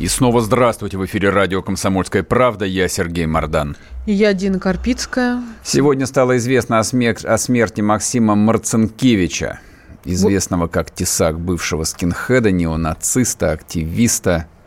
И снова здравствуйте. В эфире радио «Комсомольская правда». Я Сергей Мордан. И я Дина Карпицкая. Сегодня стало известно о, смер- о смерти Максима Марцинкевича, известного как Тесак, бывшего скинхеда, неонациста, активиста –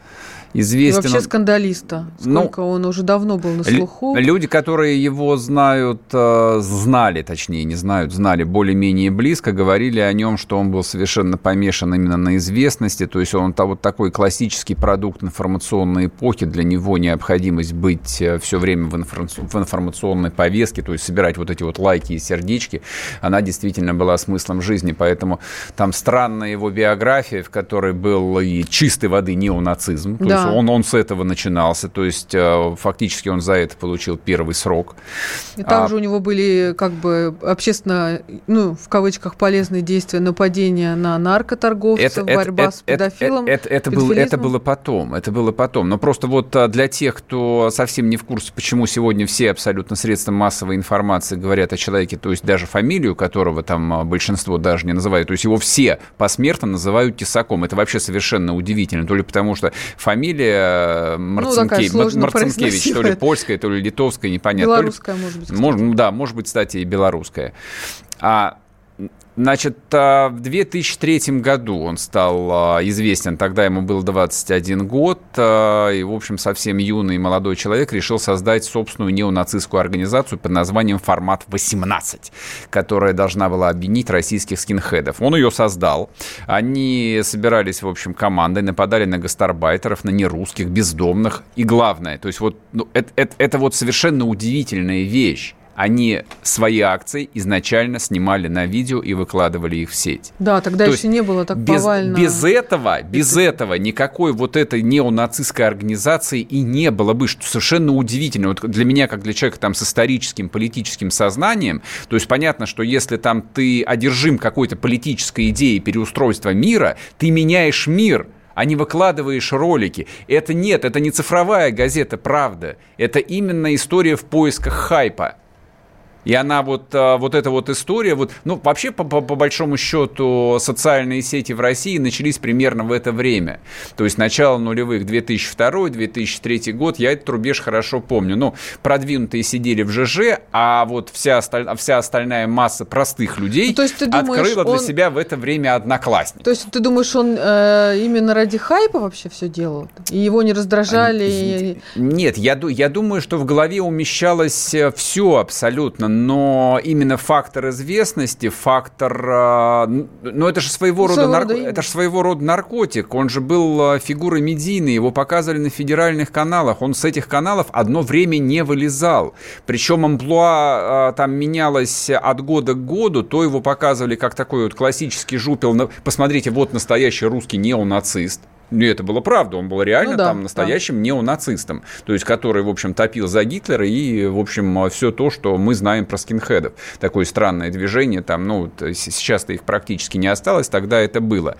известен. И вообще скандалиста. Ну, Сколько ну, он уже давно был на слуху. Люди, которые его знают, э, знали, точнее, не знают, знали более-менее близко, говорили о нем, что он был совершенно помешан именно на известности. То есть он вот такой классический продукт информационной эпохи. Для него необходимость быть э, все время в, информационной повестке, то есть собирать вот эти вот лайки и сердечки, она действительно была смыслом жизни. Поэтому там странная его биография, в которой был и чистой воды неонацизм. Да есть он, он с этого начинался, то есть э, фактически он за это получил первый срок. И также а, у него были как бы общественно, ну, в кавычках, полезные действия, нападения на наркоторговцев, это, борьба это, с педофилом. Это, это, это, было, это было потом, это было потом. Но просто вот а, для тех, кто совсем не в курсе, почему сегодня все абсолютно средства массовой информации говорят о человеке, то есть даже фамилию которого там а, большинство даже не называют, то есть его все посмертно называют тесаком. Это вообще совершенно удивительно, то ли потому что фамилия фамилия Марцинкевич, ну, Марцинкевич, то ли польская, то ли литовская, непонятно. Белорусская, ли, может быть. Может, да, может быть, кстати, и белорусская. А Значит, а, в 2003 году он стал а, известен, тогда ему был 21 год, а, и, в общем, совсем юный молодой человек решил создать собственную неонацистскую организацию под названием «Формат-18», которая должна была объединить российских скинхедов. Он ее создал. Они собирались, в общем, командой, нападали на гастарбайтеров, на нерусских, бездомных. И главное, то есть вот ну, это, это, это вот совершенно удивительная вещь они свои акции изначально снимали на видео и выкладывали их в сеть. Да, тогда То еще не было так без, повально. Без этого, без этого никакой вот этой неонацистской организации и не было бы, что совершенно удивительно. Вот для меня, как для человека там с историческим политическим сознанием, то есть понятно, что если там ты одержим какой-то политической идеей переустройства мира, ты меняешь мир – а не выкладываешь ролики. Это нет, это не цифровая газета «Правда». Это именно история в поисках хайпа. И она вот, а, вот эта вот история, вот, ну, вообще, по, по, по большому счету, социальные сети в России начались примерно в это время. То есть начало нулевых, 2002-2003 год, я этот рубеж хорошо помню. Ну, продвинутые сидели в ЖЖ, а вот вся, осталь... вся остальная масса простых людей ну, то есть ты думаешь, открыла для он... себя в это время одноклассник. То есть ты думаешь, он э, именно ради хайпа вообще все делал? И его не раздражали? Нет, я, я думаю, что в голове умещалось э, все абсолютно но именно фактор известности, фактор, а, ну это же своего рода, своего нарко... это же своего рода наркотик, он же был а, фигурой медийной, его показывали на федеральных каналах, он с этих каналов одно время не вылезал, причем амплуа а, там менялось от года к году, то его показывали как такой вот классический жупел, посмотрите, вот настоящий русский неонацист, и это было правда, он был реально ну, да, там настоящим да. неонацистом, то есть который, в общем, топил за Гитлера и, в общем, все то, что мы знаем про скинхедов. Такое странное движение, там, ну, сейчас-то их практически не осталось, тогда это было.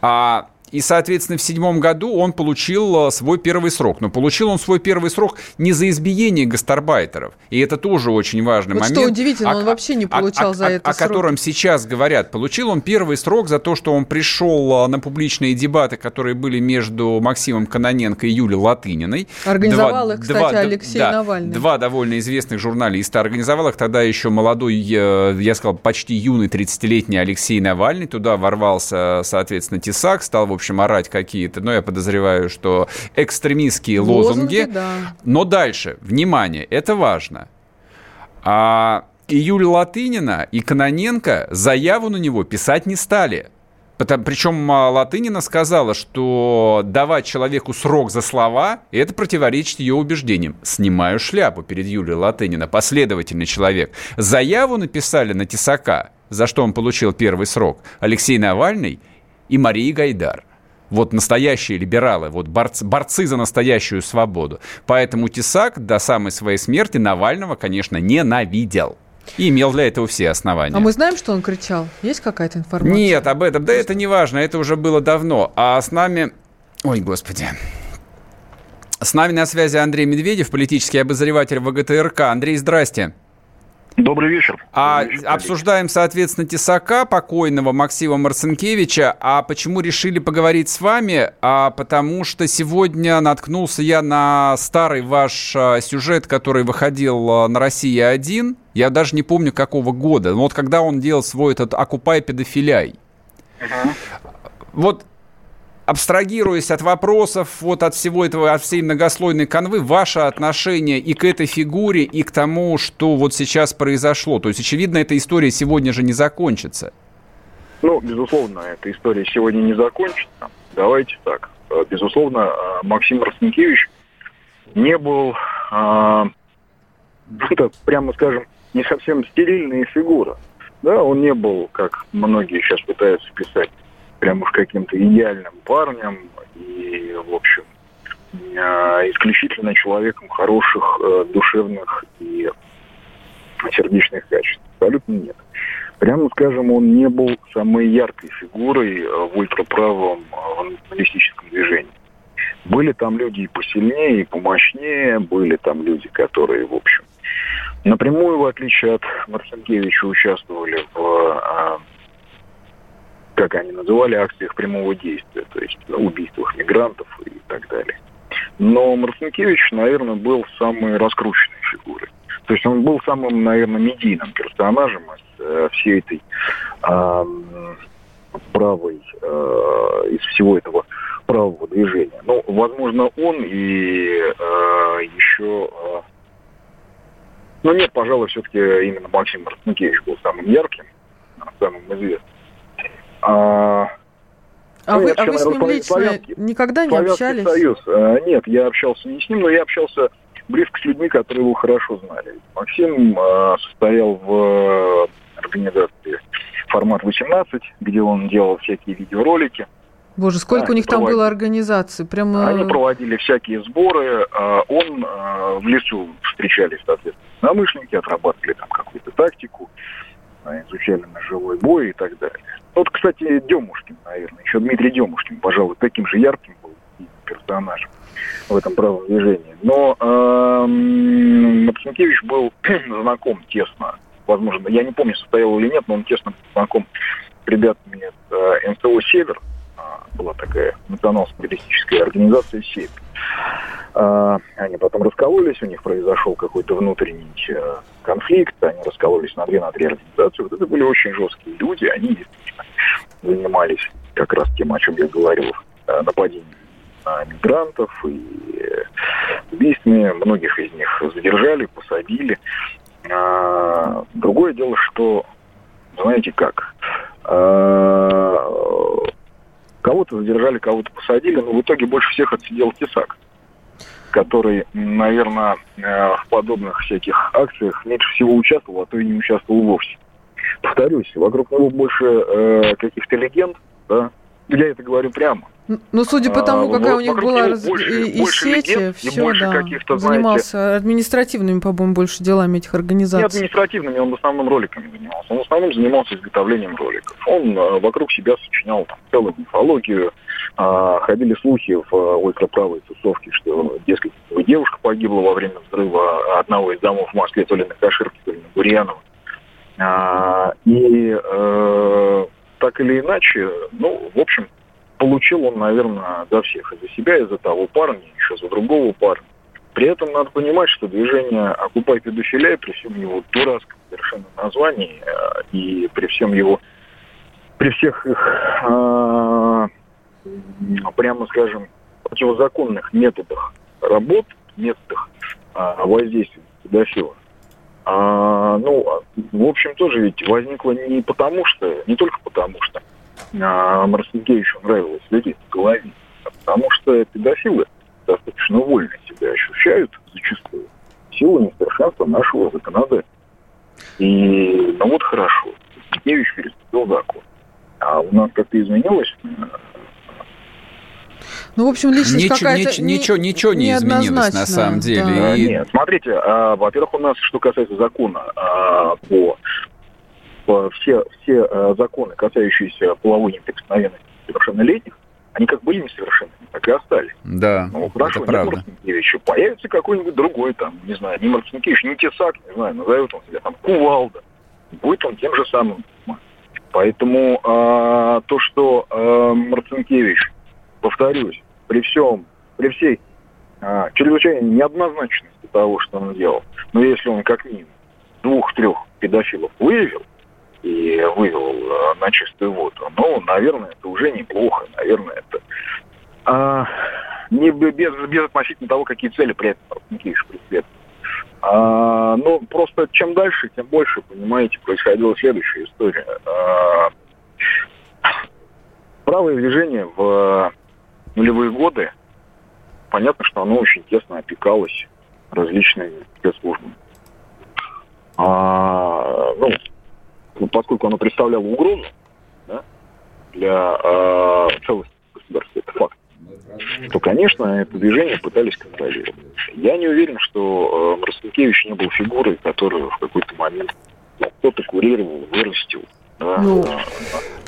А и, соответственно, в седьмом году он получил э, свой первый срок. Но получил он свой первый срок не за избиение гастарбайтеров. И это тоже очень важный вот момент. Что удивительно, а, он вообще не получал а, за а, это О срок. котором сейчас говорят. Получил он первый срок за то, что он пришел э, на публичные дебаты, которые были между Максимом Каноненко и Юлией Латыниной. Организовал два, их, кстати, два, Алексей да, Навальный. Два довольно известных журналиста. Организовал их тогда еще молодой, э, я сказал, почти юный 30-летний Алексей Навальный. Туда ворвался, соответственно, Тесак, стал, в общем, орать какие какие-то, но я подозреваю, что экстремистские лозунги. лозунги да. Но дальше, внимание, это важно. А, и Юлия Латынина, и Каноненко заяву на него писать не стали. Потому, причем а, Латынина сказала, что давать человеку срок за слова, это противоречит ее убеждениям. Снимаю шляпу перед Юлией Латынина, последовательный человек. Заяву написали на Тесака, за что он получил первый срок, Алексей Навальный и Мария Гайдар. Вот настоящие либералы, вот борцы, борцы за настоящую свободу. Поэтому Тесак до самой своей смерти Навального, конечно, ненавидел. И имел для этого все основания. А мы знаем, что он кричал? Есть какая-то информация? Нет, об этом. Да это не важно, это уже было давно. А с нами... Ой, господи. С нами на связи Андрей Медведев, политический обозреватель ВГТРК. Андрей, здрасте. Добрый вечер. А Добрый вечер, обсуждаем, соответственно, Тесака, покойного Максима Марцинкевича. А почему решили поговорить с вами? А потому что сегодня наткнулся я на старый ваш а, сюжет, который выходил а, на «Россия-1». Я даже не помню, какого года. Но вот когда он делал свой этот «Окупай педофиляй». Угу. Вот абстрагируясь от вопросов, вот от всего этого, от всей многослойной канвы, ваше отношение и к этой фигуре, и к тому, что вот сейчас произошло? То есть, очевидно, эта история сегодня же не закончится. Ну, безусловно, эта история сегодня не закончится. Давайте так. Э, безусловно, э, Максим Росненкевич не был, э, это, прямо скажем, не совсем стерильная фигура. Да, он не был, как многие сейчас пытаются писать, прям уж каким-то идеальным парнем и, в общем, э, исключительно человеком хороших э, душевных и сердечных качеств. Абсолютно нет. Прямо скажем, он не был самой яркой фигурой э, в ультраправом националистическом движении. Были там люди и посильнее, и помощнее, были там люди, которые, в общем, напрямую, в отличие от Марцинкевича, участвовали в как они называли, акциях прямого действия, то есть убийствах мигрантов и так далее. Но Марцинкевич, наверное, был самой раскрученной фигурой. То есть он был самым, наверное, медийным персонажем из э, всей этой э, правой, э, из всего этого правого движения. Ну, возможно, он и э, еще... Э, ну, нет, пожалуй, все-таки именно Максим Марцинкевич был самым ярким, самым известным. А, а, ну, вы, а вы с ним лично славянский, никогда не общались? Союз. А, нет, я общался не с ним, но я общался близко с людьми, которые его хорошо знали. Максим а, состоял в организации «Формат 18», где он делал всякие видеоролики. Боже, сколько да, у них там проводили. было организаций? Прямо... Они проводили всякие сборы. А, он в лесу встречались, соответственно, намышленники, отрабатывали там какую-то тактику, изучали ножевой бой и так далее. Вот, кстати, Демушкин, наверное, еще Дмитрий Демушкин, пожалуй, таким же ярким был персонажем в этом правом движении. Но э, был знаком тесно, возможно, я не помню, состоял или нет, но он тесно знаком с ребятами из э, НСО «Север», была такая национал-социалистическая организация «Север». А, они потом раскололись, у них произошел какой-то внутренний э, конфликт, они раскололись на две, на три организации. Вот это были очень жесткие люди, они занимались как раз тем, о чем я говорил, э, нападением на мигрантов и э, убийствами. Многих из них задержали, посадили. А, другое дело, что, знаете как, кого-то задержали, кого-то посадили, но в итоге больше всех отсидел Тесак который, наверное, э, в подобных всяких акциях меньше всего участвовал, а то и не участвовал вовсе. Повторюсь, вокруг него больше э, каких-то легенд, да, я это говорю прямо. Ну, судя по тому, а, какая вот, у них была раз... больше, и, больше сети, легенд, все, да, занимался знаете, административными, по-моему, больше делами этих организаций. Не административными, он в основном роликами занимался. Он в основном занимался изготовлением роликов. Он э, вокруг себя сочинял там, целую мифологию, а, ходили слухи в э, ультраправой тусовке, что, дескать, девушка погибла во время взрыва одного из домов в Москве, то ли на Каширке, то ли на Бурьяново. А, и э, так или иначе, ну, в общем, получил он, наверное, за всех. И за себя, и за того парня, еще за другого парня. При этом надо понимать, что движение «Окупай педофилия» при всем его дурацком совершенно названии э, и при всем его, при всех их, э, прямо скажем, противозаконных методах работ, методах э, воздействия педофила, а, ну, в общем, тоже ведь возникло не потому что, не только потому что а, Марсенкевичу нравилось людей в голове, а потому что педофилы достаточно вольно себя ощущают зачастую в силу несовершенства нашего законодательства. И, ну вот хорошо, Марсенкевич переступил закон. А у нас как-то изменилось Ну, в общем, личность ничего, какая-то ничего, не, ничего не изменилось на самом деле. Да. И... Нет, смотрите, а, во-первых, у нас, что касается закона а, по, по все, все а, законы, касающиеся половой неприкосновенности совершеннолетних, они как были несовершенными, так и остались. Да, ну, хорошо, это правда. Марцинкевича, появится какой-нибудь другой, там, не знаю, не Марцинкевич, не Тесак, не знаю, назовет он себя там Кувалда. Будет он тем же самым. Поэтому а, то, что а, Марцинкевич, повторюсь, при всем, при всей а, чрезвычайной неоднозначности того, что он делал, но если он как минимум двух-трех педофилов выявил и вывел а, на чистую воду, ну, наверное, это уже неплохо, наверное, это а, не без, без относительно того, какие цели при этом Марцинкевич преследует. А, но просто чем дальше, тем больше, понимаете, происходила следующая история. А, правое движение в нулевые годы, понятно, что оно очень тесно опекалось различными спецслужбами. А, ну, поскольку оно представляло угрозу да, для а, целостности государства, это факт, то, конечно, это движение пытались контролировать. Я не уверен, что э, Марцинкевич не был фигурой, которую в какой-то момент кто-то курировал, вырастил. Ну,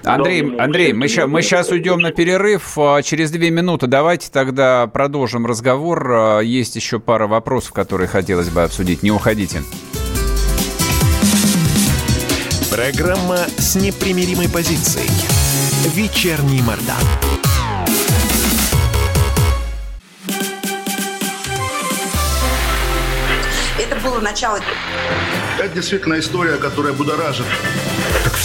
Андрей, Андрей, мы сейчас, мы сейчас уйдем на перерыв. А, через две минуты давайте тогда продолжим разговор. А, есть еще пара вопросов, которые хотелось бы обсудить. Не уходите. Программа с непримиримой позицией. Вечерний Мордан. Это было начало. Это действительно история, которая будоражит.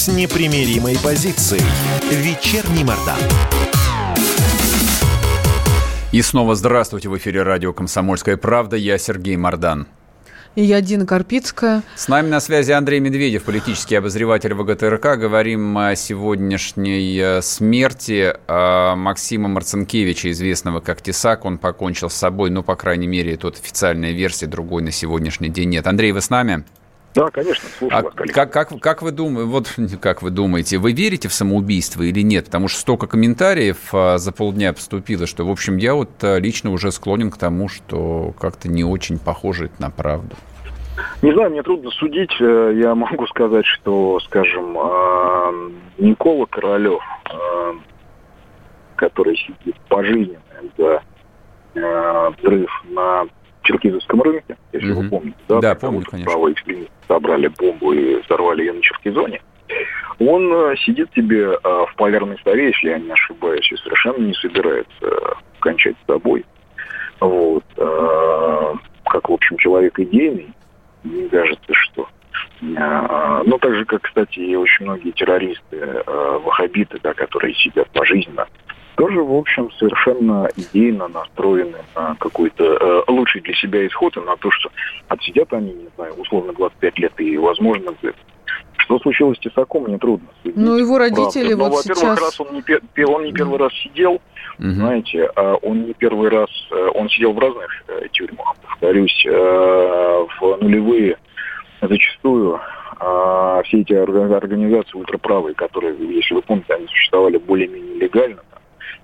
с непримиримой позицией. Вечерний Мордан. И снова здравствуйте в эфире радио «Комсомольская правда». Я Сергей Мордан. И я Дина Карпицкая. С нами на связи Андрей Медведев, политический обозреватель ВГТРК. Говорим о сегодняшней э, смерти э, Максима Марцинкевича, известного как Тесак. Он покончил с собой, ну, по крайней мере, тут официальная версия, другой на сегодняшний день нет. Андрей, вы с нами? Да, конечно, слушаю а вас, как, как, как, вы думаете, вот как вы думаете, вы верите в самоубийство или нет? Потому что столько комментариев а, за полдня поступило, что, в общем, я вот а, лично уже склонен к тому, что как-то не очень похоже это на правду. Не знаю, мне трудно судить. Э, я могу сказать, что, скажем, а, Никола Королев, а, который сидит пожизненно за взрыв на Черкизовском рынке, если угу. вы помните. Да, да помню, конечно. Правые экстремисты собрали бомбу и взорвали ее на Черкизоне. Он э, сидит тебе э, в полярной сове, если я не ошибаюсь, и совершенно не собирается э, кончать с собой. Вот. Как, в общем, человек идейный, мне кажется, что ну, так же, как, кстати, и очень многие террористы, ваххабиты, да, которые сидят пожизненно тоже, в общем, совершенно идейно настроены на какой-то э, лучший для себя исход и на то, что отсидят они, не знаю, условно 25 лет и, возможно, что случилось с Тесаком, мне трудно судить. Ну, его родители Правда. вот Но, сейчас... во-первых, раз он не, он не первый раз сидел, угу. знаете, а он не первый раз, э, он сидел в разных э, тюрьмах, повторюсь, э, в нулевые зачастую э, все эти организации ультраправые, которые, если вы помните, они существовали более-менее легально,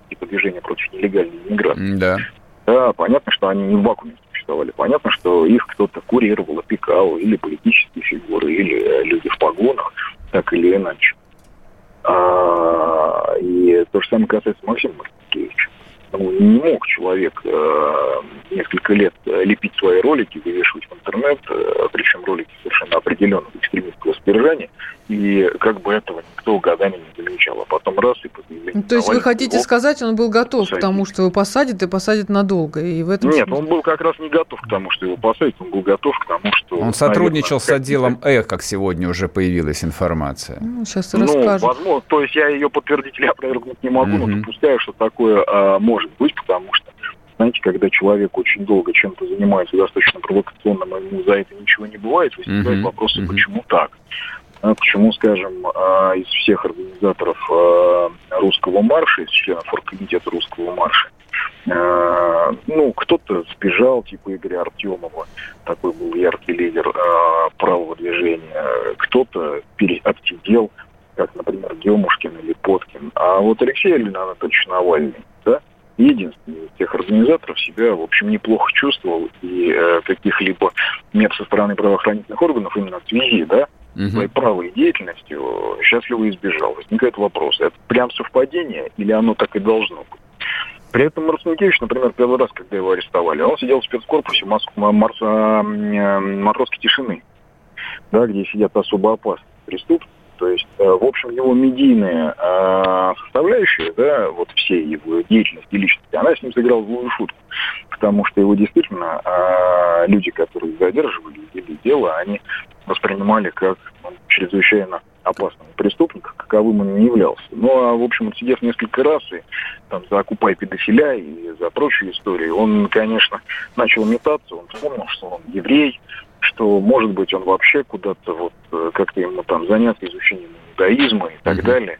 типа движения против нелегальной иммиграции. Да. Да, понятно, что они не в вакууме существовали. Понятно, что их кто-то курировал, опекал, или политические фигуры, или э, люди в погонах, так или иначе. А, и то же самое касается Максима Маркевича. Ну, не мог человек э, несколько лет э, лепить свои ролики, вывешивать в интернет, э, причем ролики совершенно определенного экстремистского содержания, и как бы этого никто годами не замечал. А потом раз и ну, То есть вы хотите сказать, он был готов посадить. к тому, что его посадят и посадят надолго? И в этом Нет, смысле... он был как раз не готов к тому, что его посадят, он был готов к тому, что... Он сотрудничал наверное, с отделом ЭХ, как сегодня уже появилась информация. Ну, сейчас ну, возможно, то есть я ее подтвердить или опровергнуть не могу, mm-hmm. но допускаю, что такое может быть, потому что знаете, когда человек очень долго чем-то занимается достаточно провокационным, ему за это ничего не бывает, возникают mm-hmm. вопросы, почему так? А почему, скажем, а, из всех организаторов а, русского марша, из членов оргкомитета русского марша, ну, кто-то сбежал, типа Игоря Артемова, такой был яркий лидер правого движения, кто-то отсидел, как, например, Демушкин или Поткин. А вот Алексей Анатольевич Навальный, да, единственный из тех организаторов себя, в общем, неплохо чувствовал и э, каких-либо мер со стороны правоохранительных органов именно в связи, да, угу. своей правой деятельностью счастливо избежал. Возникает вопрос, это прям совпадение или оно так и должно быть? При этом Марцинкевич, например, первый раз, когда его арестовали, он сидел в спецкорпусе Мос... Марс... Э, матросской тишины, да, где сидят особо опасные преступники. То есть, э, в общем, его медийная э, составляющая, да, вот всей его деятельности и личности, она с ним сыграла злую шутку. Потому что его действительно э, люди, которые задерживали или дело, они воспринимали как ну, чрезвычайно опасного преступника, каковым он не являлся. Ну, а, в общем, сидев несколько раз и там за окупай педофиля и за прочие истории, он, конечно, начал метаться, он вспомнил, что он еврей, что, может быть, он вообще куда-то вот э, как-то ему там заняться изучением иудаизма и так mm-hmm. далее.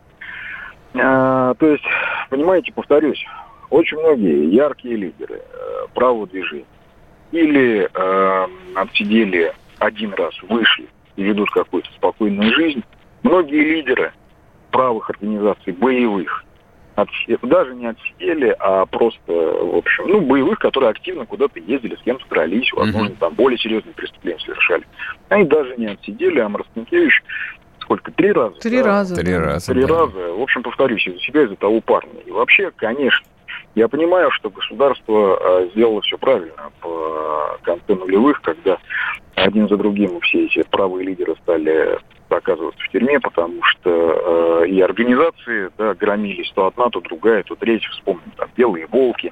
А, то есть, понимаете, повторюсь, очень многие яркие лидеры э, правого движения или э, отсидели один раз, вышли и ведут какую-то спокойную жизнь. Многие лидеры правых организаций, боевых, отсидели, даже не отсидели, а просто, в общем, ну, боевых, которые активно куда-то ездили, с кем-то дрались, возможно, там более серьезные преступления совершали. Они даже не отсидели, а Марцинкевич сколько, три раза? Три да? раза. Три раза, Три да. раза. В общем, повторюсь, из-за себя, из-за того парня. И вообще, конечно, я понимаю, что государство э, сделало все правильно по конце нулевых, когда один за другим все эти правые лидеры стали оказываться в тюрьме, потому что э, и организации да, громились то одна, то другая, то третья. Вспомним там «Белые волки»,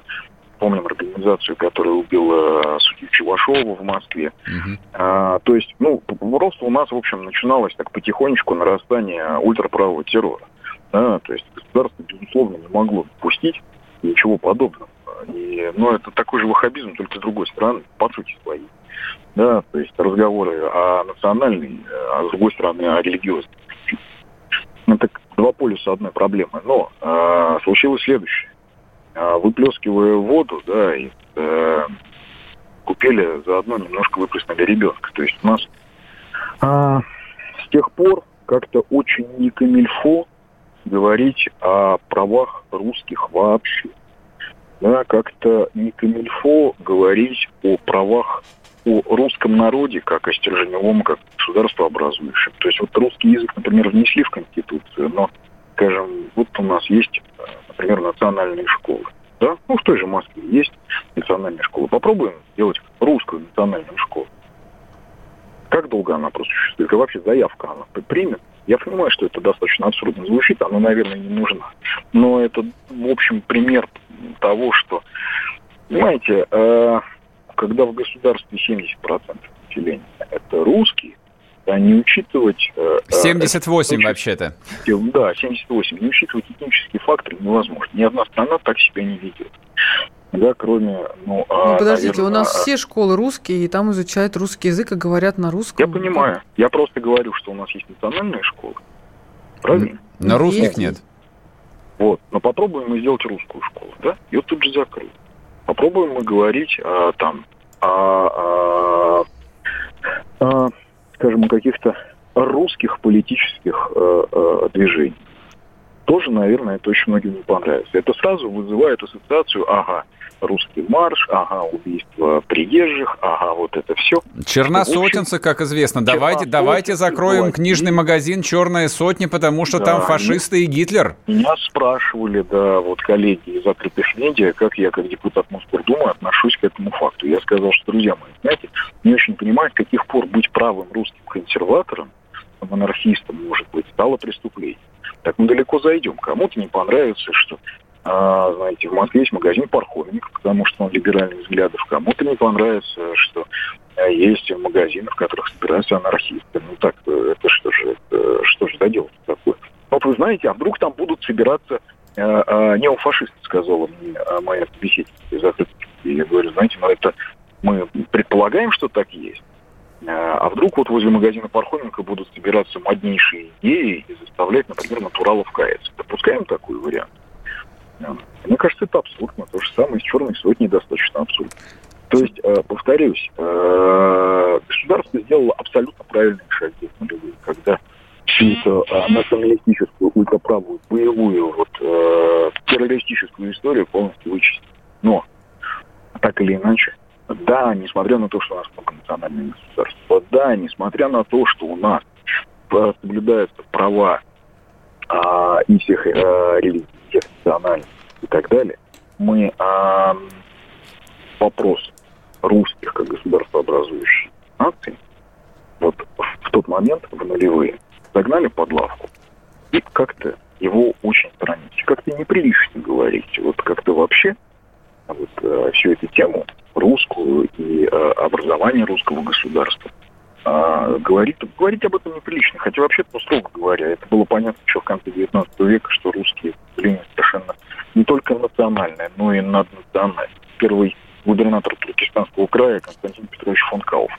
помним организацию, которая убила судью Чевашова в Москве. Uh-huh. А, то есть, ну, просто у нас, в общем, начиналось так потихонечку нарастание ультраправого террора. Да, то есть государство, безусловно, не могло допустить ничего подобного. И, ну, это такой же ваххабизм, только другой стороны, по сути своей. Да, то есть разговоры о национальной, а с другой стороны о религиозной. Это два полюса одной проблемы. Но э, случилось следующее. Э, выплескивая воду, да, и э, купили заодно немножко выплеснули ребенка. То есть у нас э, с тех пор как-то очень не камильфо говорить о правах русских вообще да, как-то не камильфо говорить о правах о русском народе как о стержневом, как государство образующем. То есть вот русский язык, например, внесли в Конституцию, но, скажем, вот у нас есть, например, национальные школы. Да? Ну, в той же Москве есть национальная школа. Попробуем сделать русскую национальную школу. Как долго она просуществует? И вообще заявка она примет? Я понимаю, что это достаточно абсурдно звучит, она, наверное, не нужна. Но это, в общем, пример того, что, понимаете, э, когда в государстве 70% населения это русские, а не учитывать... 78 э, э вообще-то. Да, 78. Не учитывать этнические факторы невозможно. Ни одна страна так себя не ведет. Да, кроме, ну, а, ну подождите, наверное, у нас а... все школы русские, и там изучают русский язык и говорят на русском. Я понимаю. Я просто говорю, что у нас есть национальные школы. Правильно? На русских есть. нет. Вот. Но попробуем мы сделать русскую школу, да? Ее тут же закрыть. Попробуем мы говорить а, там о, о, о, скажем, о каких-то русских политических э, э, движениях. Тоже, наверное, это очень многим не понравится. Это сразу вызывает ассоциацию, ага, русский марш, ага, убийство приезжих, ага, вот это все. Черносотенцы, как известно. Давайте, давайте закроем книжный магазин «Черная сотня», потому что да, там фашисты и Гитлер. Меня спрашивали, да, вот коллеги из открытых медиа, как я, как депутат Мосгордумы, отношусь к этому факту. Я сказал, что, друзья мои, знаете, не очень понимаю, с каких пор быть правым русским консерватором, монархистом, может быть, стало преступлением. Так мы далеко зайдем. Кому-то не понравится, что а, знаете, в Москве есть магазин Пархоменко, потому что он либеральных взглядов. Кому-то не понравится, что а, есть магазины, в которых собираются анархисты. Ну так, э, это что же, это, что же за дело такое? Вот вы знаете, а вдруг там будут собираться э, э, неофашисты, сказала мне моя собеседница из И я говорю, знаете, ну это мы предполагаем, что так есть. А, а вдруг вот возле магазина Пархоменко будут собираться моднейшие идеи и заставлять, например, натуралов каяться. Допускаем такой вариант? А, мне кажется, это абсурдно. То же самое с черной сотней достаточно абсурдно. То есть, э, повторюсь, государство сделало абсолютно правильные шаги когда всю националистическую, ультраправую, боевую, вот, террористическую историю полностью вычистить. Но, так или иначе, да, несмотря на то, что у нас многонациональное государство, да, несмотря на то, что у нас соблюдаются права а, и всех а, религий, всех национальностей и так далее, мы а, вопрос русских как государствообразующих наций вот в тот момент, в нулевые, загнали под лавку и как-то его очень сторонить. Как-то неприлично говорить. Вот как-то вообще вот, э, всю эту тему русскую и э, образование русского государства э, говорить, говорить об этом неприлично. Хотя вообще, ну, строго говоря, это было понятно еще в конце 19 века, что русские явление совершенно не только национальное, но и наднациональное. Первый губернатор Туркестанского края Константин Петрович фон Кауфман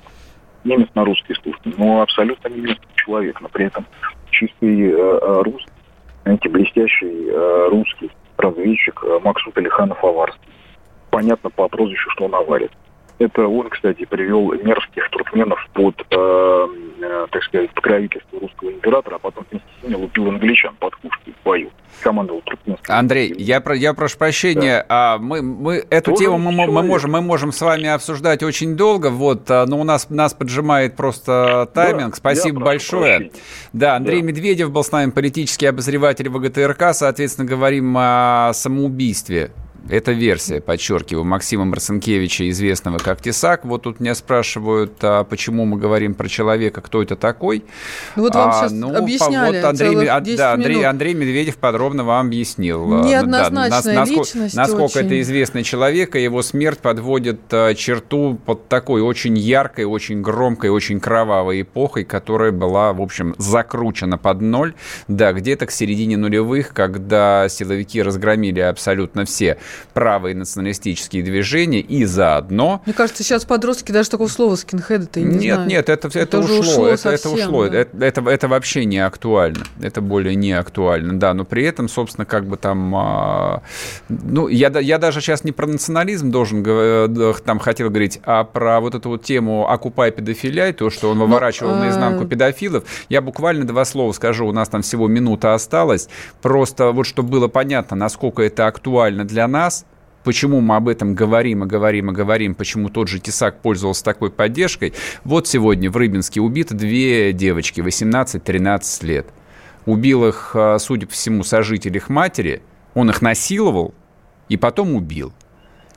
немец на русский службе, но абсолютно немецкий человек, но при этом чистый э, э, русский, знаете, блестящий э, русский разведчик э, Максут Алиханов Аварский. Понятно по прозвищу, что он аварит. Это он, кстати, привел мерзких туркменов под, э, э, так сказать, покровительство русского императора, а потом вместе с ними лупил англичан под пушкой в бою. Командовал туркменским. Андрей, я, про, я прошу прощения, да. а мы, мы эту Тоже тему мы, мы, можем, мы можем с вами обсуждать очень долго, вот, а, но у нас, нас поджимает просто тайминг. Да, Спасибо большое. Прощения. Да, Андрей да. Медведев был с нами, политический обозреватель ВГТРК, соответственно, говорим о самоубийстве это версия, подчеркиваю, Максима Марцинкевича, известного как Тесак. Вот тут меня спрашивают, а почему мы говорим про человека, кто это такой. Ну, вот вам а, сейчас ну, объясняли вот Андрей, а, да, Андрей, Андрей Медведев подробно вам объяснил. Неоднозначная да, насколько, насколько это известный человек, и его смерть подводит а, черту под такой очень яркой, очень громкой, очень кровавой эпохой, которая была, в общем, закручена под ноль. Да, где-то к середине нулевых, когда силовики разгромили абсолютно все правые националистические движения и заодно... Мне кажется, сейчас подростки даже такого слова скинхеды-то не Нет, знают. нет, это, это, это ушло. ушло это, совсем, это ушло. Да. Это, это, это вообще не актуально. Это более не актуально, да. Но при этом, собственно, как бы там... А, ну, я, я даже сейчас не про национализм должен э, там хотел говорить, а про вот эту вот тему «окупай педофиляй», то, что он ну, выворачивал ну, наизнанку а... педофилов. Я буквально два слова скажу, у нас там всего минута осталась. Просто вот чтобы было понятно, насколько это актуально для нас, нас, почему мы об этом говорим и говорим и говорим, почему тот же Тесак пользовался такой поддержкой. Вот сегодня в Рыбинске убиты две девочки, 18-13 лет. Убил их, а, судя по всему, сожитель их матери, он их насиловал и потом убил.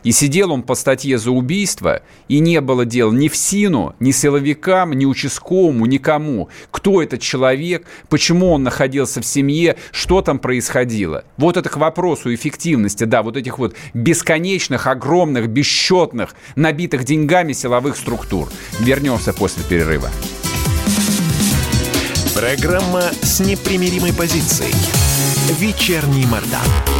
И сидел он по статье за убийство, и не было дела ни в СИНу, ни силовикам, ни участковому, никому. Кто этот человек, почему он находился в семье, что там происходило. Вот это к вопросу эффективности, да, вот этих вот бесконечных, огромных, бесчетных, набитых деньгами силовых структур. Вернемся после перерыва. Программа с непримиримой позицией. Вечерний Мордан.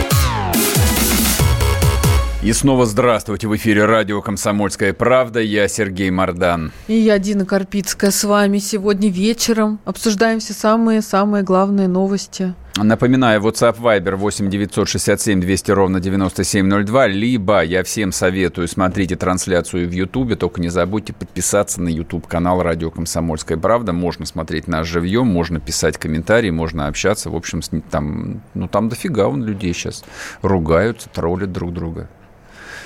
И снова здравствуйте. В эфире радио «Комсомольская правда». Я Сергей Мордан. И я Дина Карпицкая с вами сегодня вечером. Обсуждаем все самые-самые главные новости – Напоминаю, WhatsApp Viber 8 967 200 ровно 9702, либо я всем советую, смотрите трансляцию в Ютубе, только не забудьте подписаться на YouTube-канал «Радио Комсомольская правда». Можно смотреть нас живьем, можно писать комментарии, можно общаться. В общем, там, ну, там дофига он людей сейчас ругаются, троллят друг друга.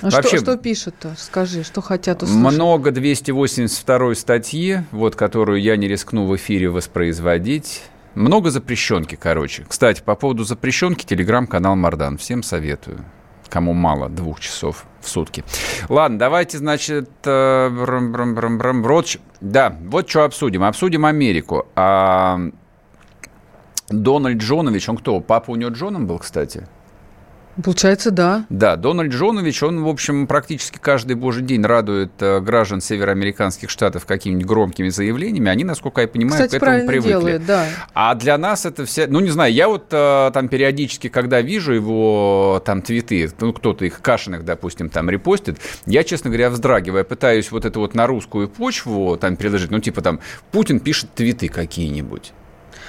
А Вообще, что, что пишут-то? Скажи, что хотят услышать? Много 282 статьи, вот, которую я не рискну в эфире воспроизводить. Много запрещенки, короче. Кстати, по поводу запрещенки, телеграм-канал Мардан. Всем советую. Кому мало, двух часов в сутки. Ладно, давайте, значит, э, брам, брам, брам, брам, вот, да, вот что обсудим. Обсудим Америку. А Дональд Джонович, он кто? Папа у него Джоном был, кстати? Получается, да. Да, Дональд Джонович, он, в общем, практически каждый божий день радует э, граждан североамериканских штатов какими-нибудь громкими заявлениями. Они, насколько я понимаю, Кстати, к этому привыкли. Делает, да. А для нас это все... Ну, не знаю, я вот э, там периодически, когда вижу его там твиты, ну, кто-то их кашиных, допустим, там репостит, я, честно говоря, вздрагивая, пытаюсь вот это вот на русскую почву там переложить, ну, типа там, Путин пишет твиты какие-нибудь.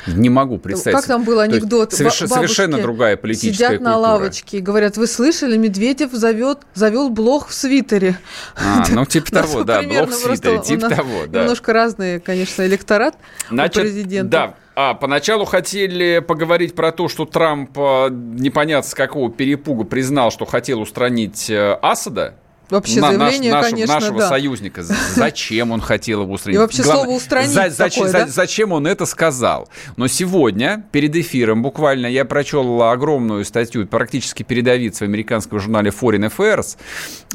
Не могу представить. Как там был анекдот? Соверш... Совершенно другая политическая сидят культура. на лавочке и говорят, вы слышали, Медведев зовет, завел блог в свитере. А, ну, типа того, да, блог в свитере, типа того, да. Немножко разные, конечно, электорат Значит, у президента. Да, а, поначалу хотели поговорить про то, что Трамп э, непонятно с какого перепуга признал, что хотел устранить э, Асада, Вообще на, заявление, наш, конечно, нашего да. союзника. Зачем он хотел его устранить? И вообще Главное, слово устранить за, зачем, такое, за, да? зачем он это сказал? Но сегодня, перед эфиром, буквально я прочел огромную статью, практически передовиц в американском журнале Foreign Affairs.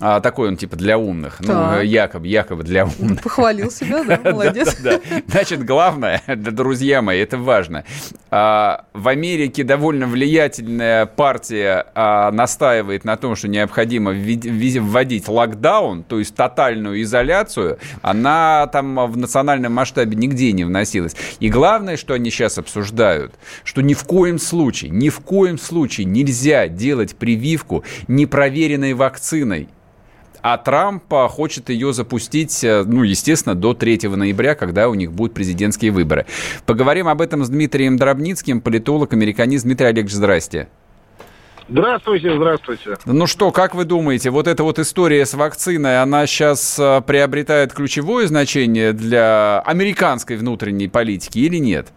А, такой он типа для умных. Ну, так. Ну, якобы, якобы для умных. Похвалил себя, да? Молодец. Значит, главное, друзья мои, это важно. А, в Америке довольно влиятельная партия а, настаивает на том, что необходимо вводить вводить локдаун, то есть тотальную изоляцию, она там в национальном масштабе нигде не вносилась. И главное, что они сейчас обсуждают, что ни в коем случае, ни в коем случае нельзя делать прививку непроверенной вакциной. А Трамп хочет ее запустить, э, ну, естественно, до 3 ноября, когда у них будут президентские выборы. Поговорим об этом с Дмитрием Дробницким, политолог, американист. Дмитрий Олегович, здрасте. Здравствуйте, здравствуйте. Ну что, как вы думаете, вот эта вот история с вакциной, она сейчас э, приобретает ключевое значение для американской внутренней политики или нет?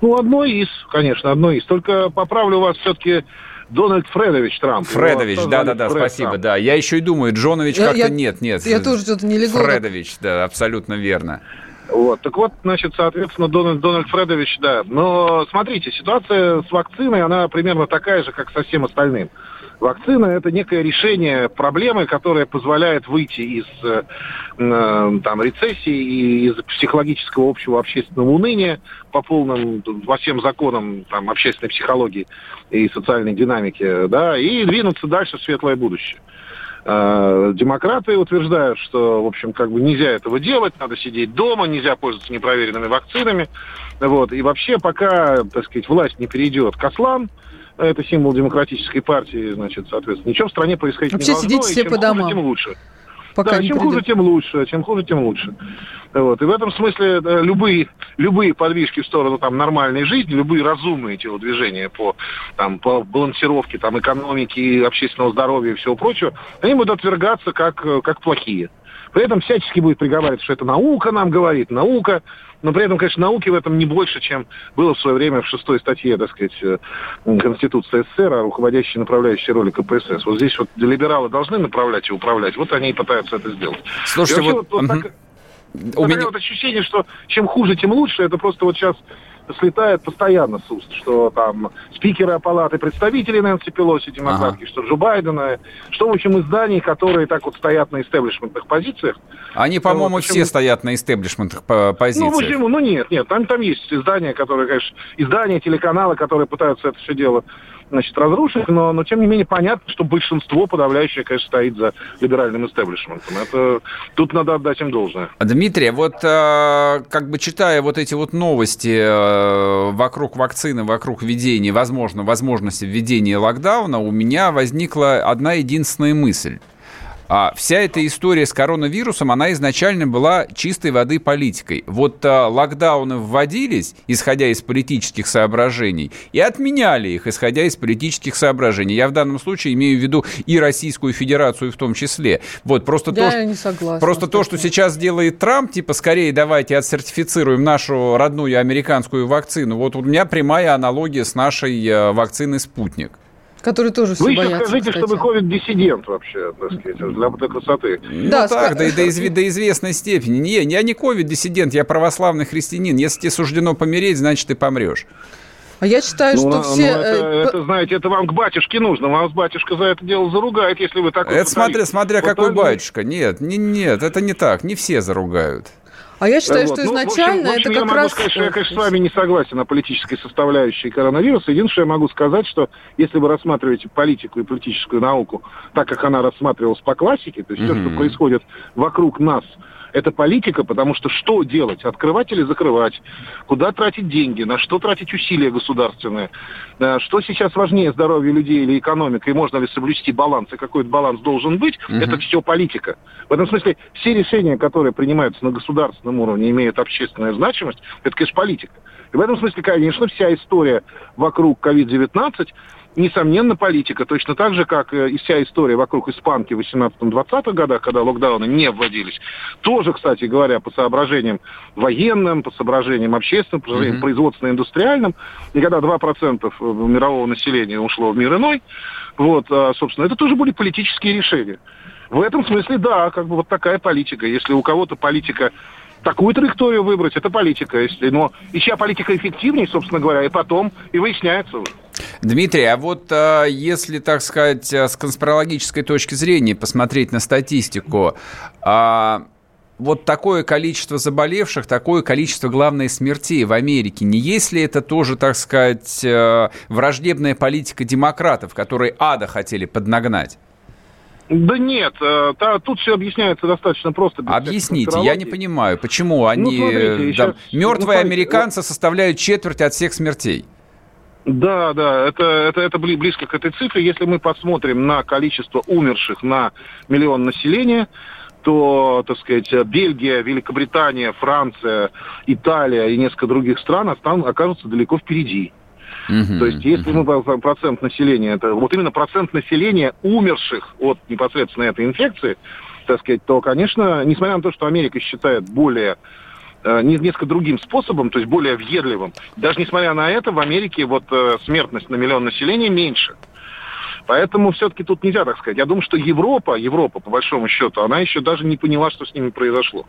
Ну, одно из, конечно, одно из. Только поправлю вас все-таки Дональд Фредович Трамп. Фредович, да-да-да, спасибо, Трамп. да. Я еще и думаю, Джонович как-то нет, нет. Я тоже что-то не легко. Фредович, да, абсолютно верно. Вот. Так вот, значит, соответственно, Дональд, Дональд Фредович, да. Но смотрите, ситуация с вакциной, она примерно такая же, как со всем остальным. Вакцина – это некое решение проблемы, которое позволяет выйти из э, там, рецессии и из психологического общего общественного уныния по полным, во всем законам там, общественной психологии и социальной динамики, да, и двинуться дальше в светлое будущее. Э, демократы утверждают, что, в общем, как бы нельзя этого делать, надо сидеть дома, нельзя пользоваться непроверенными вакцинами. Вот. И вообще, пока, так сказать, власть не перейдет к ослам, это символ демократической партии, значит, соответственно, ничего в стране происходить Вообще не должно, сидите все по домам. тем лучше. Пока да, чем придет. хуже, тем лучше, чем хуже, тем лучше. Вот. И в этом смысле любые, любые подвижки в сторону там, нормальной жизни, любые разумные телодвижения по, там, по балансировке там, экономики, общественного здоровья и всего прочего, они будут отвергаться как, как плохие. При этом всячески будет приговаривать, что это наука нам говорит, наука. Но при этом, конечно, науки в этом не больше, чем было в свое время в шестой статье, так сказать, э, Конституции СССР, о руководящей направляющей роли КПСС. Вот здесь вот либералы должны направлять и управлять. Вот они и пытаются это сделать. Слушайте, вот... вот, вот угу. так, у меня вот ощущение, что чем хуже, тем лучше. Это просто вот сейчас слетает постоянно с уст, что там спикеры палаты представителей Нэнси Пелоси, демократки, ага. что Джо Байдена, что, в общем, изданий, которые так вот стоят на истеблишментных позициях. Они, по-моему, почему... все стоят на истеблишментных позициях. Ну, почему? Ну, нет, нет, там, там есть издания, которые, конечно, издания, телеканалы, которые пытаются это все дело значит, разрушить, но, но тем не менее понятно, что большинство подавляющее, конечно, стоит за либеральным истеблишментом. Это, тут надо отдать им должное. Дмитрий, вот э, как бы читая вот эти вот новости э, вокруг вакцины, вокруг введения, возможно, возможности введения локдауна, у меня возникла одна единственная мысль. А вся эта история с коронавирусом, она изначально была чистой воды политикой. Вот а, локдауны вводились, исходя из политических соображений, и отменяли их, исходя из политических соображений. Я в данном случае имею в виду и Российскую Федерацию в том числе. Вот просто Я то, не согласна. Просто то, что сейчас делает Трамп, типа, скорее давайте отсертифицируем нашу родную американскую вакцину. Вот у меня прямая аналогия с нашей э, вакциной «Спутник». Которые тоже все Вы боятся, еще скажите, кстати. что вы ковид-диссидент вообще, так сказать, для, для красоты. Да, ну, так, да, до, до, до известной степени. Не, я не ковид-диссидент, я православный христианин. Если тебе суждено помереть, значит, ты помрешь. А я считаю, ну, что ну, все... это, э, это, знаете, это вам к батюшке нужно. Вас батюшка за это дело заругает, если вы такой... Это смотря, смотря вот какой так, батюшка. Нет, не, нет, это не так. Не все заругают. А я считаю, Вот. что Ну, в общем- изначально в общем, это я как могу раз... сказать, что я, конечно, с вами не согласен о политической составляющей коронавируса. Единственное, что я могу сказать, что если вы рассматриваете политику и политическую науку так, как она рассматривалась по классике, то есть все, Мгм. что происходит вокруг нас, это политика, потому что что делать? Открывать или закрывать? Куда тратить деньги? На что тратить усилия государственные? Э, Что сейчас важнее, здоровье людей или экономика? И можно ли соблюсти баланс? И какой баланс должен быть? Мгм. Это все политика. В этом смысле все решения, которые принимаются на государственном уровне, имеют общественную значимость, это, конечно, политика. И в этом смысле, конечно, вся история вокруг COVID-19 несомненно, политика. Точно так же, как э, и вся история вокруг испанки в 18-20-х годах, когда локдауны не вводились. Тоже, кстати говоря, по соображениям военным, по соображениям общественным, по соображениям Мгм. производственно-индустриальным. И когда 2% мирового населения ушло в мир иной, вот, а, собственно, это тоже были политические решения. В этом смысле, да, как бы вот такая политика. Если у кого-то политика такую траекторию выбрать, это политика. Если, но и чья политика эффективнее, собственно говоря, и потом и выясняется уже. Дмитрий, а вот а, если, так сказать, а, с конспирологической точки зрения посмотреть на статистику, а, вот такое количество заболевших, такое количество, главное, смертей в Америке, не есть ли это тоже, так сказать, враждебная политика демократов, которые ада хотели поднагнать? Да нет, э, та- тут все объясняется достаточно просто. Объясните, я не понимаю, почему они... смотрите, э, щас- там, ну, мертвые смотрите, американцы составляют четверть от всех смертей. Да, да, это, это, это бли- близко к этой цифре. Если мы посмотрим на количество умерших на миллион населения, то, так сказать, Бельгия, Великобритания, Франция, Италия и несколько других стран окажутся далеко впереди. Мгм, То есть, если мгм. мы процент населения, это вот именно процент населения умерших от непосредственно этой инфекции, так сказать, то, конечно, несмотря на то, что Америка считает более несколько другим способом, то есть более въедливым, даже несмотря на это, в Америке вот э, смертность на миллион населения меньше. Поэтому все-таки тут нельзя так сказать. Я думаю, что Европа, Европа, по большому счету, она еще даже не поняла, что с ними произошло.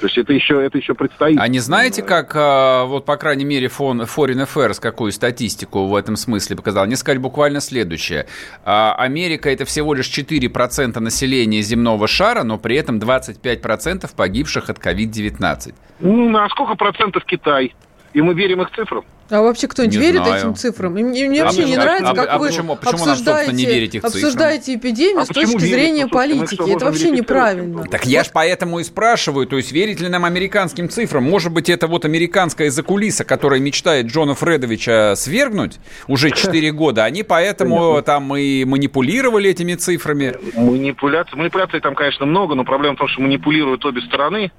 То есть это еще, это еще предстоит. А не знаете, как, а, вот, по крайней мере, фон Foreign Affairs какую статистику в этом смысле показал? Они сказали буквально следующее. А, Америка – это всего лишь 4% населения земного шара, но при этом 25% погибших от COVID-19. Ну, а сколько процентов Китай? И мы верим их цифрам. А вообще кто-нибудь Не верит знаю. этим цифрам? И мне, мне А вообще почему- не нравится, а- как а вы почему- почему нам, собственно, обсуждаете, не верить их обсуждаете эпидемию А с почему точки верить? зрения Ну, политики. что, Это вообще неправильно. Так я ж поэтому и спрашиваю, то есть верить ли нам американским цифрам? Может быть, это вот американская закулиса, которая мечтает Джона Фредовича свергнуть уже 4 года. Они поэтому там и манипулировали этими цифрами. Манипуляции. Манипуляций там, конечно, много, но проблема в том, что манипулируют обе стороны.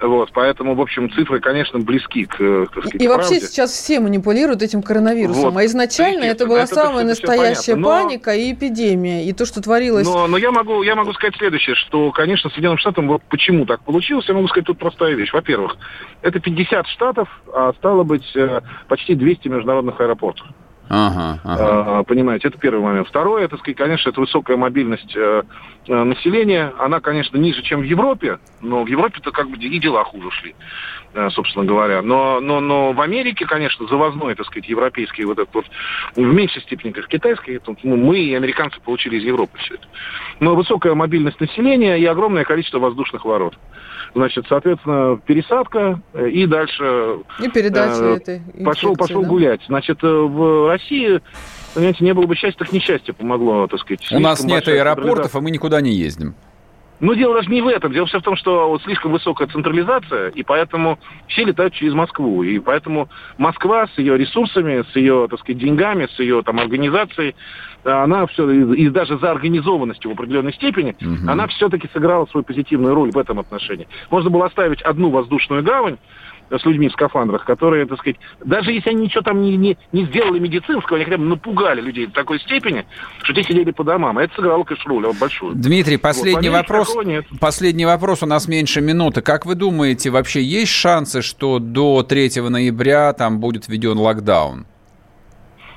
Вот, поэтому, в общем, цифры, конечно, близки к, э, так сказать, И вообще правде. сейчас все манипулируют этим коронавирусом. Вот. А изначально это была это самая настоящая. Но- паника и эпидемия. И то, что творилось... Но, но я, могу, я могу сказать следующее, что, конечно, Соединенным Штатам вот почему так получилось, я могу сказать тут простая вещь. Во-первых, это 50 штатов, а стало быть э, почти 200 международных аэропортов. Ага, ага. А, Понимаете, это первый момент. Второе, это, конечно, это высокая мобильность э, э, населения. Она, конечно, ниже, чем в Европе, но в Европе-то как бы и дела хуже шли, э, собственно говоря. Но, но, но в Америке, конечно, завозной, так сказать, европейский вот этот вот, в меньшей степени, как китайский, ну, мы и американцы получили из Европы все это. Но высокая мобильность населения и огромное количество воздушных ворот. Значит, соответственно, пересадка э, и дальше И передача э, этой пошел, инфекции, пошел да? гулять. Значит, э, в России, понимаете, не было бы счастья, так несчастье помогло, так сказать. У нас нет аэропортов, централизация. а мы никуда не ездим. Но дело даже не в этом. Дело все в том, что вот слишком высокая централизация, и поэтому все летают через Москву. И поэтому Москва с ее ресурсами, с ее, так сказать, деньгами, с ее там организацией, она все, и, даже за организованностью в определенной степени, угу. она все-таки сыграла свою позитивную роль в этом отношении. Можно было оставить одну воздушную гавань, с людьми в скафандрах, которые, так сказать, даже если они ничего там не, не, не сделали медицинского, они хотя бы напугали людей до такой степени, что те сидели по домам. А это сыграло, конечно, роль большую. Дмитрий, последний вот, вопрос. Последний вопрос, у нас меньше минуты. Как вы думаете, вообще есть шансы, что до 3 ноября там будет введен локдаун?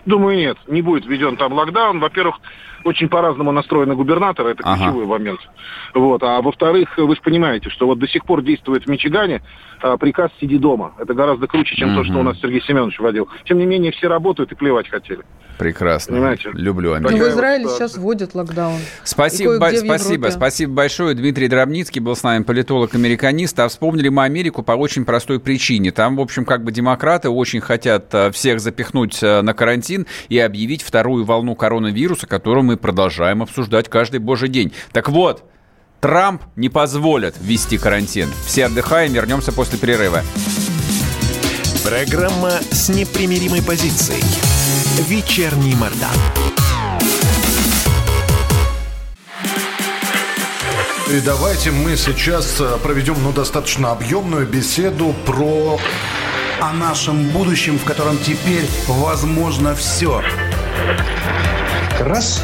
Думаю, нет, не будет введен там локдаун. Во-первых, очень по-разному настроены губернаторы, это ага. ключевой момент. Вот. А во-вторых, вы же понимаете, что вот до сих пор действует в Мичигане а, приказ «сиди дома». Это гораздо круче, чем угу. то, что у нас Сергей Семенович вводил. Тем не менее, все работают и плевать хотели. Прекрасно. Понимаете? Люблю Америку. Ну, в Израиле вот, сейчас вводят локдаун. Спасибо, бо- спасибо, спасибо большое. Дмитрий Дробницкий был с нами, политолог-американист. А вспомнили мы Америку по очень простой причине. Там, в общем, как бы демократы очень хотят э, всех запихнуть э, на карантин и объявить вторую волну коронавируса, которую мы продолжаем обсуждать каждый божий день. Так вот, Трамп не позволит ввести карантин. Все отдыхаем, вернемся после перерыва. Программа с непримиримой позицией. Вечерний Мордан. И давайте мы сейчас э, проведем ну, достаточно объемную беседу про о нашем будущем, в котором теперь возможно все. Раз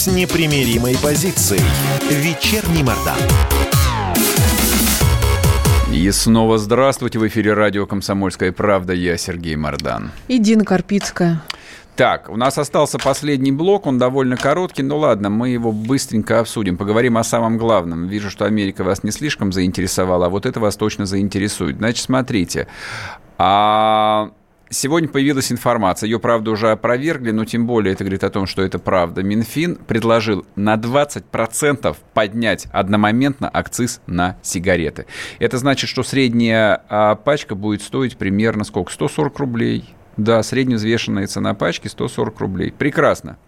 с непримиримой позицией. Вечерний Мордан. И снова здравствуйте. В эфире радио «Комсомольская правда». Я Сергей Мордан. И Дина Карпицкая. Так, у нас остался последний блок, он довольно короткий, ну ладно, мы его быстренько обсудим. Поговорим о самом главном. Вижу, что Америка вас не слишком заинтересовала, а вот это вас точно заинтересует. Значит, смотрите, а Сегодня появилась информация, ее, правда, уже опровергли, но тем более это говорит о том, что это правда. Минфин предложил на 20% поднять одномоментно акциз на сигареты. Это значит, что средняя а, пачка будет стоить примерно сколько? 140 рублей. Да, средневзвешенная цена пачки 140 рублей. Прекрасно.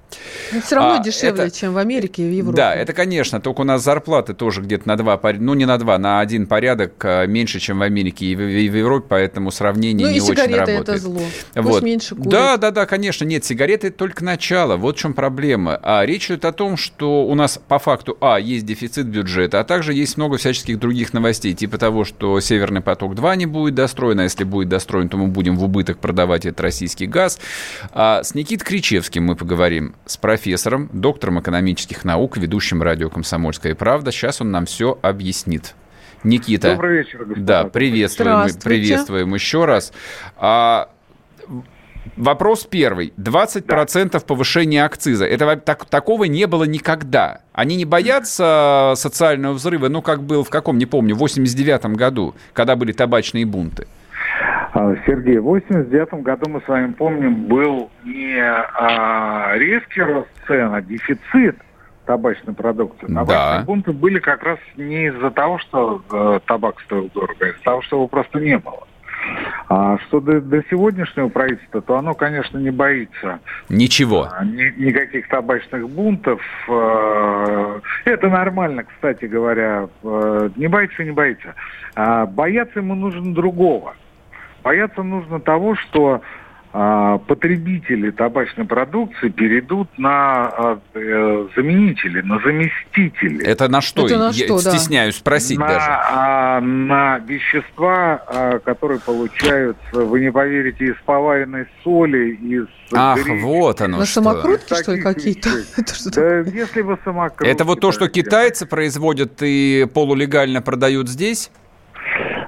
Но все равно а, дешевле, это, чем в Америке и в Европе. Да, это, конечно, только у нас зарплаты тоже где-то на два, ну не на два, на один порядок а, меньше, чем в Америке и в, и в Европе, поэтому сравнение ну, не очень работает. это зло. Пусть вот. меньше курят. Да, да, да, конечно, нет, сигареты это только начало, вот в чем проблема. А речь идет о том, что у нас по факту, а, есть дефицит бюджета, а также есть много всяческих других новостей, типа того, что Северный поток-2 не будет достроен, а если будет достроен, то мы будем в убыток продавать этот российский газ. А с Никитой Кричевским мы поговорим с профессором, доктором экономических наук, ведущим радио «Комсомольская правда». Сейчас он нам все объяснит. Никита. Добрый вечер, господа. Да, приветствуем, приветствуем еще раз. А, Вопрос первый. 20% да. повышения акциза. Это так, такого не было никогда. Они не боятся социального взрыва, ну, как был в каком, не помню, в 89 году, когда были табачные бунты? А, Сергей, в 89 году, мы с вами помним, был не а, резкий рост цен, а дефицит табачной продукции. Табачные да. бунты были как раз не из-за того, что э, табак стоил дорого, а из-за того, что его просто не было. А что до, до сегодняшнего правительства, то оно, конечно, не боится. Ничего. А, ни, никаких табачных бунтов. А, это нормально, кстати говоря. А, не боится, не боится. А, бояться ему нужно другого. Бояться нужно того, что а, потребители табачной продукции перейдут на а, э, заменители, на заместители. Это на что? Это на Я что, стесняюсь спросить на, даже. А, на вещества, а, которые получаются, вы не поверите, из поваренной соли, из Ах, гречи. вот оно На что. самокрутки, что ли, какие-то? да, если вы самокрутки... Это вот то, что китайцы производят и полулегально продают здесь?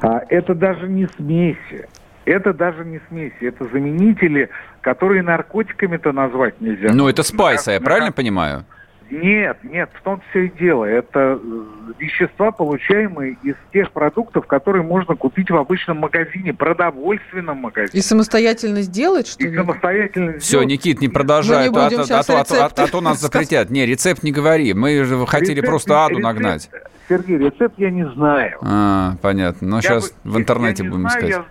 А, это даже не смеси. Это даже не смеси, это заменители, которые наркотиками-то назвать нельзя. Ну, это спайсы, я правильно понимаю? Нет, нет, в том все и дело. Это э, вещества, получаемые из тех продуктов, которые можно купить в обычном магазине, продовольственном магазине. И самостоятельно сделать, что и ли? самостоятельно Все, сделать. Никит, не продолжай, а, а, а, а, а, а то нас запретят. Не, рецепт не говори. Мы же хотели рецепт, просто аду рецепт, нагнать. Сергей, рецепт я не знаю. А, понятно. Но я сейчас бы, в интернете будем знаю, искать. Я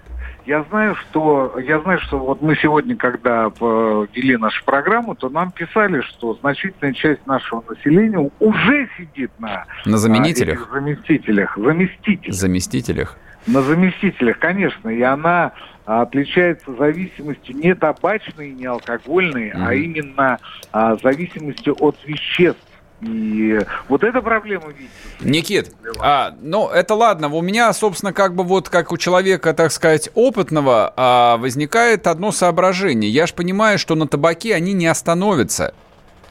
знаю, что я знаю, что вот мы сегодня, когда вели нашу программу, то нам писали, что значительная часть нашего населения уже сидит на на заменителях, а, заместителях, заместителях, заместителях. На заместителях, конечно, и она отличается зависимостью не табачной, не алкогольной, mm-hmm. а именно а, зависимостью от веществ и вот эта проблема видите. Никит, а, ну это ладно, у меня, собственно, как бы вот как у человека, так сказать, опытного, а, возникает одно соображение. Я же понимаю, что на табаке они не остановятся.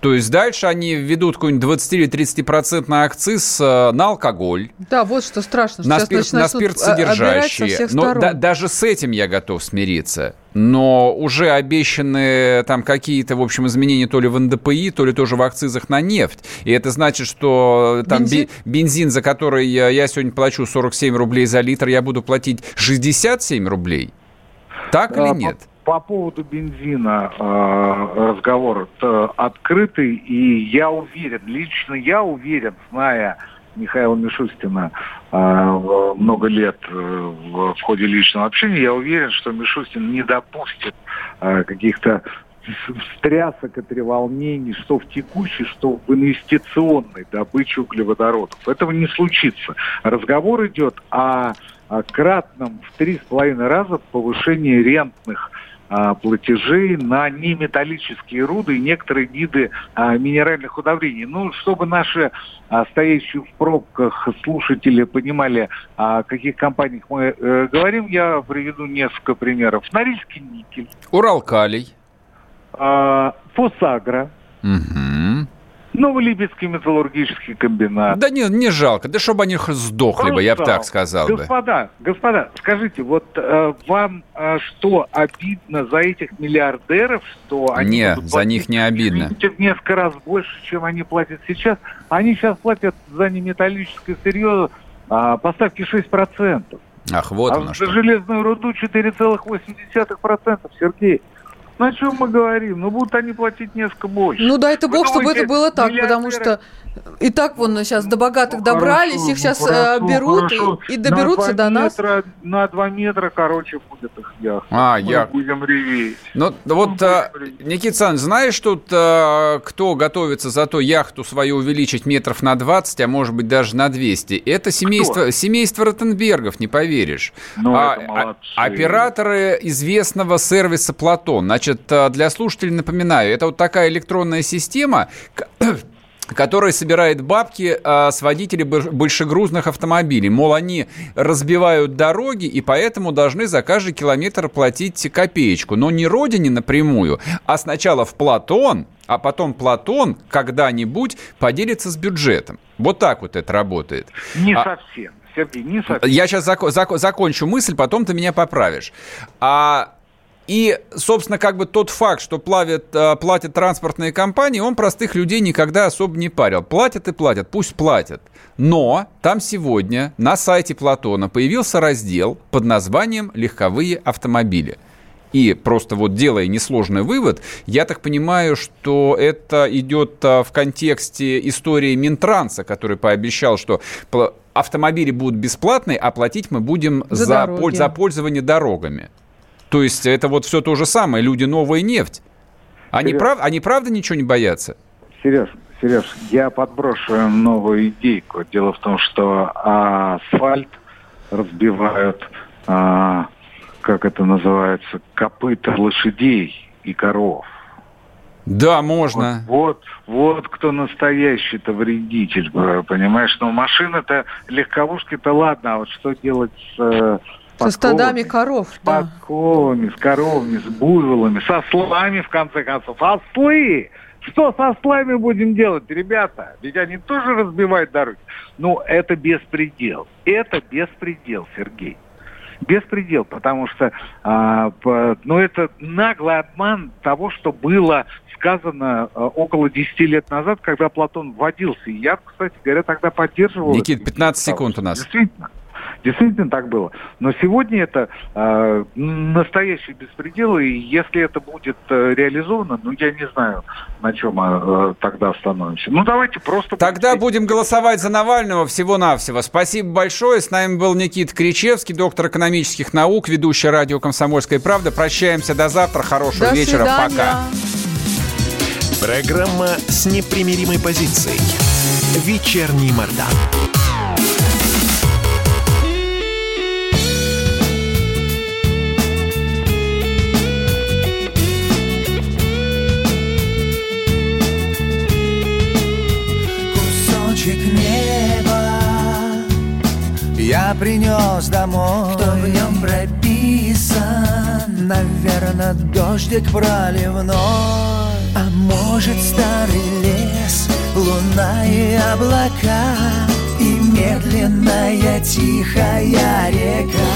То есть дальше они введут какой-нибудь 20 или 30 процентный акциз э, на алкоголь. Да, вот что страшно. Что на, спир... на спирт содержащие. Но да, даже с этим я готов смириться. Но уже обещаны там какие-то, в общем, изменения то ли в НДПИ, то ли тоже в акцизах на нефть. И это значит, что там бензин, бензин за который я сегодня плачу 47 рублей за литр, я буду платить 67 рублей. Так а, или нет? По поводу бензина э, разговор открытый, и я уверен, лично я уверен, зная Михаила Мишустина э, много лет э, в ходе личного общения, я уверен, что Мишустин не допустит э, каких-то встрясок и треволнений, что в текущей, что в инвестиционной добыче углеводородов. Этого не случится. Разговор идет о, кратном в три с половиной раза повышении рентных платежей на неметаллические руды и некоторые виды а, минеральных удобрений. Ну, чтобы наши а, стоящие в пробках слушатели понимали, о каких компаниях мы э, говорим, я приведу несколько примеров. Норильский никель. Уралкалий. Фосагра. Угу. Новолипецкий металлургический комбинат. Да не, не жалко, да чтобы они сдохли бы, я бы так сказал господа, бы. Господа, скажите, вот э, вам э, что, обидно за этих миллиардеров, что они... Нет, за них не обидно. В несколько раз больше, чем они платят сейчас. Они сейчас платят за неметаллическое сырье э, поставки 6%. Ах, вот а оно за что. железную руду 4,8%, Сергей. Ну, о чем мы говорим? Ну, будут они платить несколько больше. Ну, дай это бог, чтобы это было так, потому что и так вон сейчас до богатых ну, добрались, хорошо, их сейчас ну, хорошо, берут хорошо. И, и доберутся до нас. Метра, на два метра, короче, будет их яхта. А, Мы я... будем реветь. Ну, вот, а, Никита Сан, знаешь тут, а, кто готовится за то яхту свою увеличить метров на 20, а может быть даже на 200? Это семейство, семейство Ротенбергов, не поверишь. Ну, а, это а, операторы известного сервиса Платон. Значит, а, для слушателей напоминаю, это вот такая электронная система, который собирает бабки а, с водителей большегрузных автомобилей. Мол, они разбивают дороги и поэтому должны за каждый километр платить копеечку. Но не родине напрямую, а сначала в Платон, а потом Платон когда-нибудь поделится с бюджетом. Вот так вот это работает. Не а... совсем. Сергей, не совсем. Я сейчас зак- зак- закончу мысль, потом ты меня поправишь. А и, собственно, как бы тот факт, что плавят, э, платят транспортные компании, он простых людей никогда особо не парил. Платят и платят, пусть платят. Но там сегодня на сайте Платона появился раздел под названием «Легковые автомобили». И просто вот делая несложный вывод, я так понимаю, что это идет э, в контексте истории Минтранса, который пообещал, что автомобили будут бесплатные, а платить мы будем за, за, за пользование дорогами. То есть это вот все то же самое, люди новая нефть. Они, прав, они правда ничего не боятся? Сереж, Сереж, я подброшу новую идейку. Дело в том, что асфальт разбивают, а, как это называется, копыта лошадей и коров. Да, можно. Вот, вот, вот кто настоящий-то вредитель, понимаешь? Но машины-то, легковушки-то ладно, а вот что делать с э, со стадами коров, с да. подковами, с коровами, с буйволами, со слами, в конце концов. Ослы! Что со слами будем делать, ребята? Ведь они тоже разбивают дороги. Ну, это беспредел. Это беспредел, Сергей. беспредел, потому что а, ну, это наглый обман того, что было сказано а, около 10 лет назад, когда Платон вводился. И я, кстати говоря, тогда поддерживал... Никит, 15 секунд у нас. Действительно. Действительно так было. Но сегодня это э, настоящий беспредел, и если это будет э, реализовано, ну, я не знаю, на чем э, тогда остановимся. Ну, давайте просто... Тогда будем голосовать за Навального всего-навсего. Спасибо большое. С нами был Никит Кричевский, доктор экономических наук, ведущий радио «Комсомольская правда». Прощаемся до завтра. Хорошего до вечера. Свидания. Пока. Программа с непримиримой позицией. Вечерний Мордан. Принес домой. Кто в нем прописан? Наверное, дождик проливной. А может старый лес, луна и облака И медленная тихая река?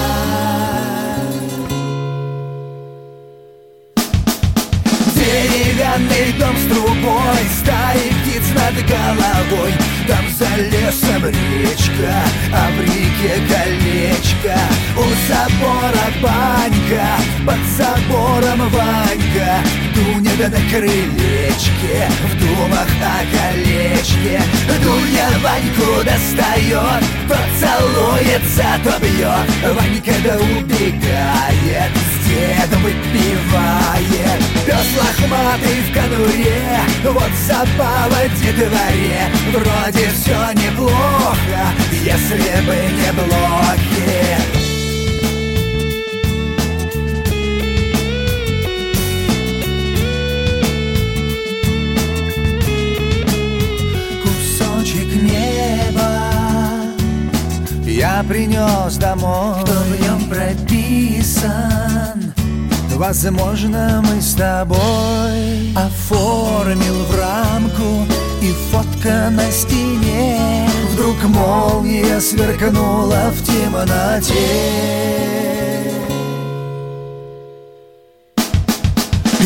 Деревянный дом с трубой, стаи птиц над головой Там за лесом речка, а в реке колечко. У забора банька, под забором Ванька. Дуня да на крылечке, в думах о колечке. Дуня Ваньку достает, то целуется, то бьет Ванька да убегает, с дедом выпивает. Пес лохматый в конуре, вот забава детворе. Вроде все неплохо, если бы не неба я принес домой. Кто в нем прописан? Возможно, мы с тобой Оформил в рамку и фотка на стене. Вдруг молния сверкнула в темноте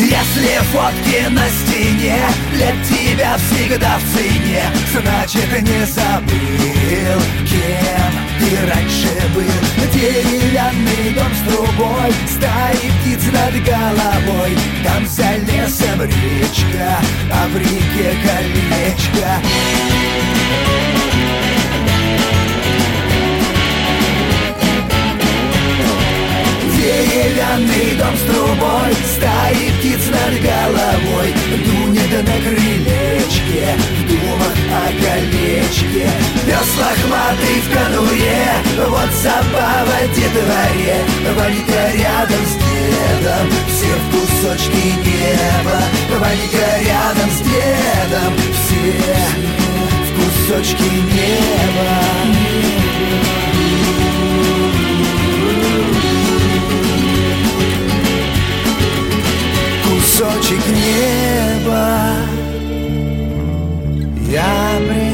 Если фотки на стене Для тебя всегда в цене. Значит не забыл, кем ты раньше был. Деревянный дом с трубой Стаи птиц над головой. Там за лесом речка А в реке колечко Деревянный дом с трубой Стаи птиц над головой. Дуня да на крылечке В о колечке. Пес лохматый в конуре Вот забава детворе. Ванька рядом с дедом Все в кусочки неба. Ванька рядом с дедом Все в кусочки неба кусочек неба я приду.